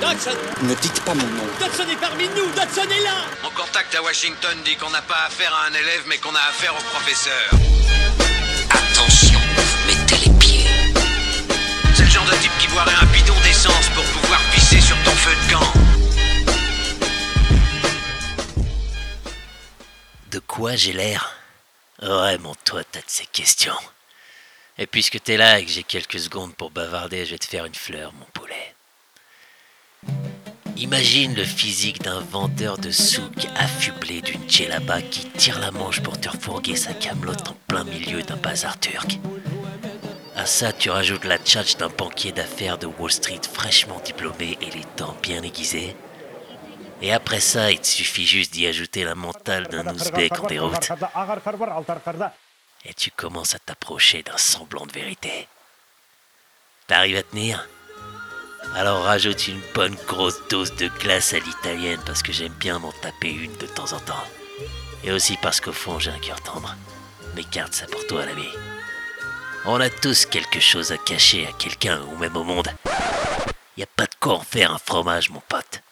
Dodson Ne dites pas mon nom. Dodson est parmi nous Dodson est là Mon contact à Washington dit qu'on n'a pas affaire à un élève, mais qu'on a affaire au professeur. Attention, mettez les pieds. C'est le genre de type qui boirait un bidon d'essence pour pouvoir pisser sur ton feu de camp. De quoi j'ai l'air Vraiment, toi, t'as de ces questions. Et puisque t'es là et que j'ai quelques secondes pour bavarder, je vais te faire une fleur, mon poulet. Imagine le physique d'un vendeur de souk affublé d'une djellaba qui tire la manche pour te refourguer sa camelote en plein milieu d'un bazar turc. À ça, tu rajoutes la tchatch d'un banquier d'affaires de Wall Street fraîchement diplômé et les dents bien aiguisées. Et après ça, il te suffit juste d'y ajouter la mentale d'un ouzbek en déroute. Et tu commences à t'approcher d'un semblant de vérité. T'arrives à tenir? Alors rajoute une bonne grosse dose de glace à l'italienne parce que j'aime bien m'en taper une de temps en temps. Et aussi parce qu'au fond j'ai un cœur tendre. Mais garde ça pour toi l'ami. On a tous quelque chose à cacher à quelqu'un ou même au monde. Y a pas de quoi en faire un fromage mon pote.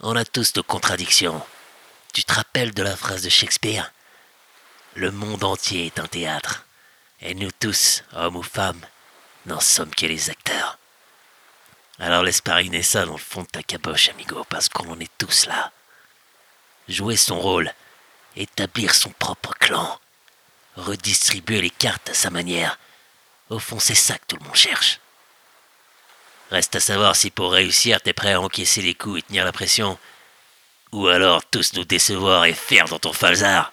On a tous nos contradictions. Tu te rappelles de la phrase de Shakespeare? Le monde entier est un théâtre. Et nous tous, hommes ou femmes, n'en sommes que les acteurs. Alors laisse pariner ça dans le fond de ta caboche, amigo, parce qu'on en est tous là. Jouer son rôle, établir son propre clan, redistribuer les cartes à sa manière. Au fond, c'est ça que tout le monde cherche. Reste à savoir si pour réussir, t'es prêt à encaisser les coups et tenir la pression. Ou alors tous nous décevoir et faire dans ton falzar.